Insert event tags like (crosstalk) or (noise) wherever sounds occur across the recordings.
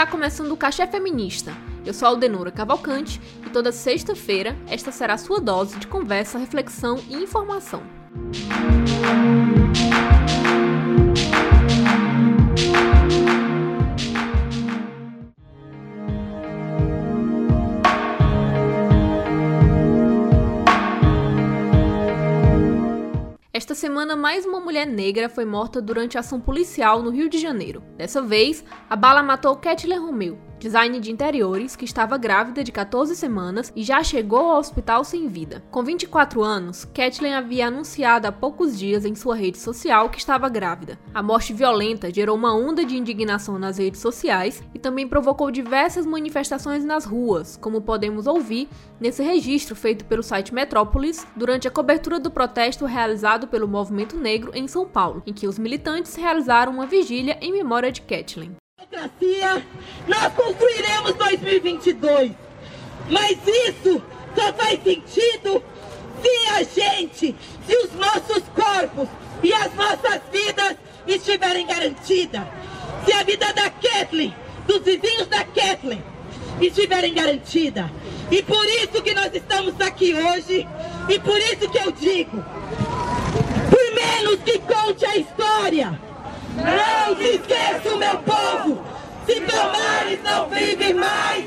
Está começando o Cachê Feminista. Eu sou Aldenora Cavalcante e toda sexta-feira esta será a sua dose de conversa, reflexão e informação. Esta semana, mais uma mulher negra foi morta durante ação policial no Rio de Janeiro. Dessa vez, a bala matou Kathleen Romeu, design de interiores, que estava grávida de 14 semanas e já chegou ao hospital sem vida. Com 24 anos, Kathleen havia anunciado há poucos dias em sua rede social que estava grávida. A morte violenta gerou uma onda de indignação nas redes sociais e também provocou diversas manifestações nas ruas, como podemos ouvir nesse registro feito pelo site Metrópolis durante a cobertura do protesto realizado pelo Movimento Negro em São Paulo, em que os militantes realizaram uma vigília em memória de Kathleen democracia, nós construiremos 2022. Mas isso só faz sentido se a gente, se os nossos corpos e as nossas vidas estiverem garantidas. Se a vida da Kathleen, dos vizinhos da Kathleen, estiverem garantida. E por isso que nós estamos aqui hoje, e por isso que eu digo, por menos que conte a história, não se esqueça, meu povo! Se Palmares não vive mais,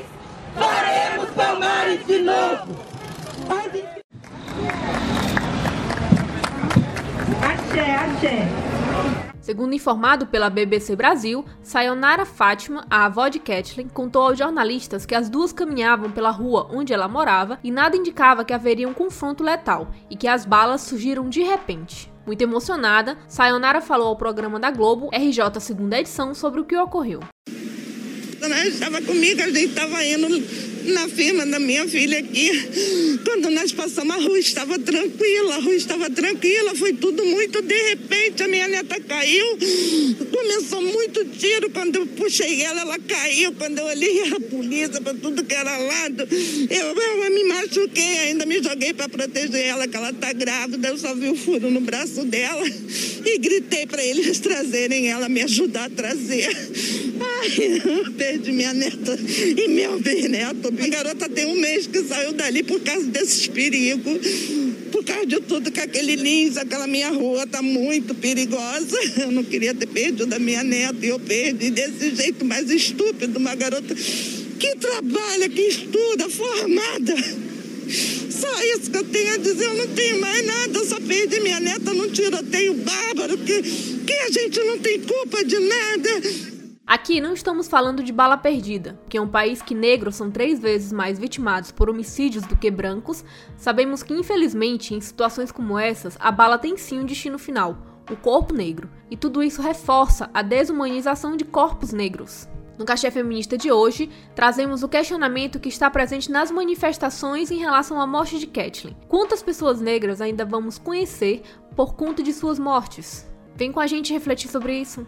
faremos Palmares de novo! Axé, axé! Segundo informado pela BBC Brasil, Sayonara Fátima, a avó de Kathleen, contou aos jornalistas que as duas caminhavam pela rua onde ela morava e nada indicava que haveria um confronto letal e que as balas surgiram de repente. Muito emocionada, Sayonara falou ao programa da Globo, RJ segunda edição, sobre o que ocorreu. Ela estava comigo, a gente estava indo na firma da minha filha aqui. Quando nós passamos, a rua estava tranquila, a rua estava tranquila, foi tudo muito de repente. A minha neta caiu, começou muito tiro. Quando eu puxei ela, ela caiu. Quando eu olhei a polícia para tudo que era lado, eu, eu me machuquei, ainda me joguei para proteger ela, que ela está grávida. Eu só vi o furo no braço dela e gritei para eles trazerem ela, me ajudar a trazer. Ai, (laughs) perdi minha neta e meu bisneto a garota tem um mês que saiu dali por causa desses perigos. Por causa de tudo que aquele lins, aquela minha rua tá muito perigosa. (laughs) Eu não queria ter perdido a minha neta e eu perdi desse jeito mais estúpido. Uma garota que trabalha, que estuda, formada. Só isso que eu tenho a dizer, eu não tenho mais nada, eu só perdi minha neta num tiroteio bárbaro, que, que a gente não tem culpa de nada. Aqui não estamos falando de bala perdida, que é um país que negros são três vezes mais vitimados por homicídios do que brancos. Sabemos que, infelizmente, em situações como essas, a bala tem sim um destino final, o corpo negro, e tudo isso reforça a desumanização de corpos negros. No Cachê Feminista de hoje, trazemos o questionamento que está presente nas manifestações em relação à morte de Kathleen. Quantas pessoas negras ainda vamos conhecer por conta de suas mortes? Vem com a gente refletir sobre isso.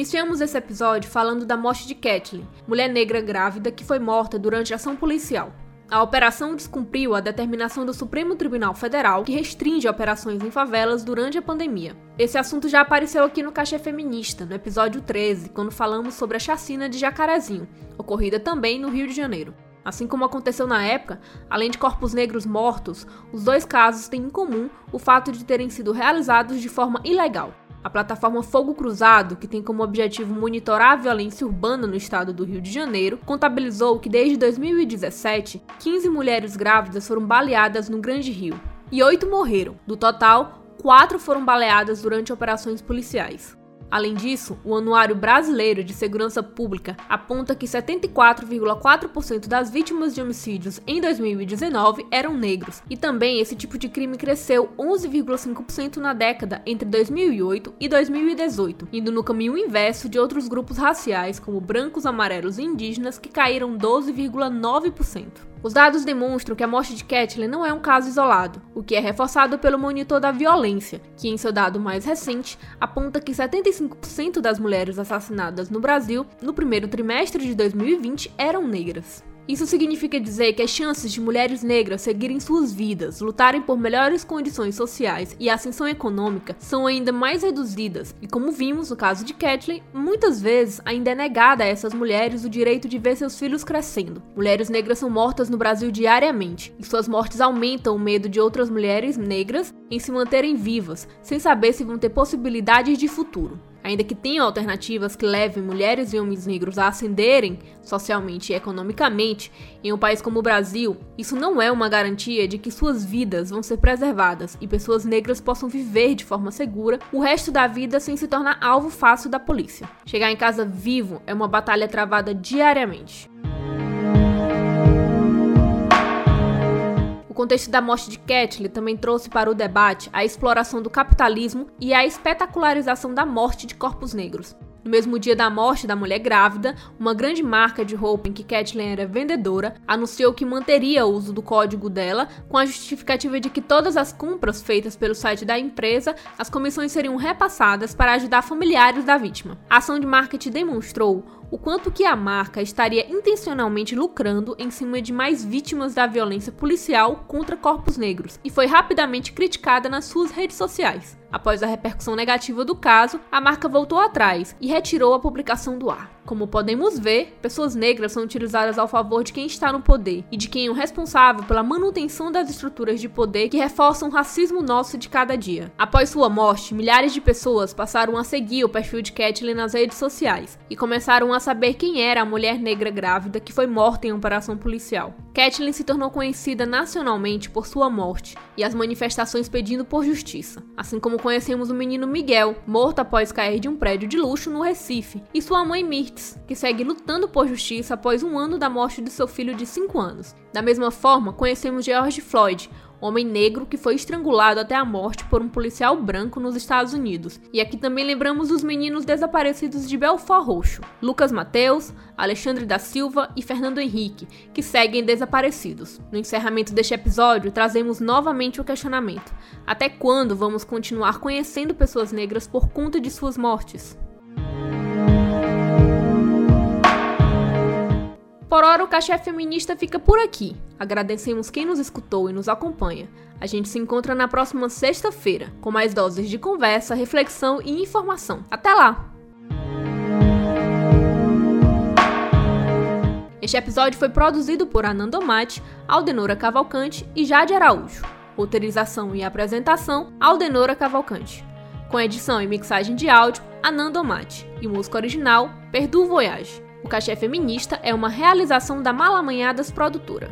Iniciamos esse episódio falando da morte de Kathleen, mulher negra grávida que foi morta durante a ação policial. A operação descumpriu a determinação do Supremo Tribunal Federal que restringe operações em favelas durante a pandemia. Esse assunto já apareceu aqui no Cachê Feminista, no episódio 13, quando falamos sobre a chacina de Jacarezinho, ocorrida também no Rio de Janeiro. Assim como aconteceu na época, além de corpos negros mortos, os dois casos têm em comum o fato de terem sido realizados de forma ilegal. A plataforma Fogo Cruzado, que tem como objetivo monitorar a violência urbana no estado do Rio de Janeiro, contabilizou que desde 2017, 15 mulheres grávidas foram baleadas no Grande Rio e 8 morreram. Do total, 4 foram baleadas durante operações policiais. Além disso, o Anuário Brasileiro de Segurança Pública aponta que 74,4% das vítimas de homicídios em 2019 eram negros, e também esse tipo de crime cresceu 11,5% na década entre 2008 e 2018, indo no caminho inverso de outros grupos raciais como brancos, amarelos e indígenas que caíram 12,9%. Os dados demonstram que a morte de Kathleen não é um caso isolado, o que é reforçado pelo monitor da violência, que em seu dado mais recente aponta que 75% das mulheres assassinadas no Brasil no primeiro trimestre de 2020 eram negras. Isso significa dizer que as chances de mulheres negras seguirem suas vidas, lutarem por melhores condições sociais e ascensão econômica são ainda mais reduzidas, e como vimos no caso de Kathleen, muitas vezes ainda é negada a essas mulheres o direito de ver seus filhos crescendo. Mulheres negras são mortas no Brasil diariamente, e suas mortes aumentam o medo de outras mulheres negras em se manterem vivas, sem saber se vão ter possibilidades de futuro. Ainda que tenham alternativas que levem mulheres e homens negros a ascenderem socialmente e economicamente, em um país como o Brasil, isso não é uma garantia de que suas vidas vão ser preservadas e pessoas negras possam viver de forma segura o resto da vida sem se tornar alvo fácil da polícia. Chegar em casa vivo é uma batalha travada diariamente. Contexto da morte de Kathleen também trouxe para o debate a exploração do capitalismo e a espetacularização da morte de corpos negros. No mesmo dia da morte da mulher grávida, uma grande marca de roupa em que Kathleen era vendedora anunciou que manteria o uso do código dela, com a justificativa de que todas as compras feitas pelo site da empresa, as comissões seriam repassadas para ajudar familiares da vítima. A ação de marketing demonstrou o quanto que a marca estaria intencionalmente lucrando em cima de mais vítimas da violência policial contra corpos negros e foi rapidamente criticada nas suas redes sociais. Após a repercussão negativa do caso, a marca voltou atrás e retirou a publicação do ar. Como podemos ver, pessoas negras são utilizadas ao favor de quem está no poder e de quem é o responsável pela manutenção das estruturas de poder que reforçam o racismo nosso de cada dia. Após sua morte, milhares de pessoas passaram a seguir o perfil de Kathleen nas redes sociais e começaram a saber quem era a mulher negra grávida que foi morta em operação policial. Kathleen se tornou conhecida nacionalmente por sua morte e as manifestações pedindo por justiça, assim como conhecemos o menino Miguel, morto após cair de um prédio de luxo no Recife, e sua mãe Que segue lutando por justiça após um ano da morte de seu filho de 5 anos. Da mesma forma, conhecemos George Floyd, homem negro que foi estrangulado até a morte por um policial branco nos Estados Unidos. E aqui também lembramos os meninos desaparecidos de Belfort Roxo, Lucas Mateus, Alexandre da Silva e Fernando Henrique, que seguem desaparecidos. No encerramento deste episódio, trazemos novamente o questionamento: até quando vamos continuar conhecendo pessoas negras por conta de suas mortes? Por hora, o Café Feminista fica por aqui. Agradecemos quem nos escutou e nos acompanha. A gente se encontra na próxima sexta-feira, com mais doses de conversa, reflexão e informação. Até lá! Este episódio foi produzido por Ananda Mate, Aldenora Cavalcante e Jade Araújo. Roteirização e apresentação, Aldenora Cavalcante. Com edição e mixagem de áudio, Ananda Mate. E música original, Perdu Voyage. O Cachê Feminista é uma realização da Malamanhadas Produtora.